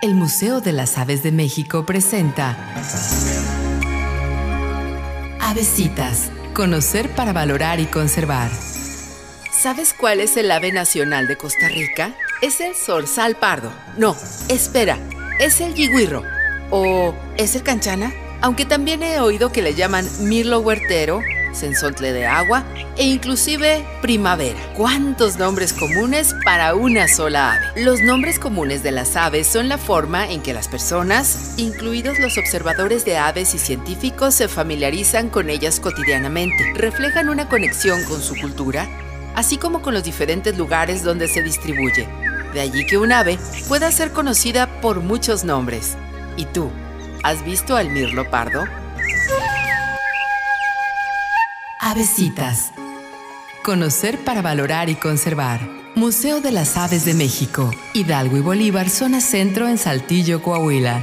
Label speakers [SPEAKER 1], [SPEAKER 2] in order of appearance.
[SPEAKER 1] El Museo de las Aves de México presenta Avesitas. Conocer para valorar y conservar.
[SPEAKER 2] ¿Sabes cuál es el ave nacional de Costa Rica? Es el zorzal pardo. No, espera, es el yigüirro. ¿O es el canchana? Aunque también he oído que le llaman mirlo huertero, sensontle de agua e inclusive primavera. ¿Cuántos nombres comunes para una sola ave? Los nombres comunes de las aves son la forma en que las personas, incluidos los observadores de aves y científicos, se familiarizan con ellas cotidianamente. Reflejan una conexión con su cultura, así como con los diferentes lugares donde se distribuye. De allí que un ave pueda ser conocida por muchos nombres. ¿Y tú? ¿Has visto al mirlo pardo?
[SPEAKER 1] Avesitas. Conocer para valorar y conservar. Museo de las Aves de México, Hidalgo y Bolívar, zona centro en Saltillo, Coahuila.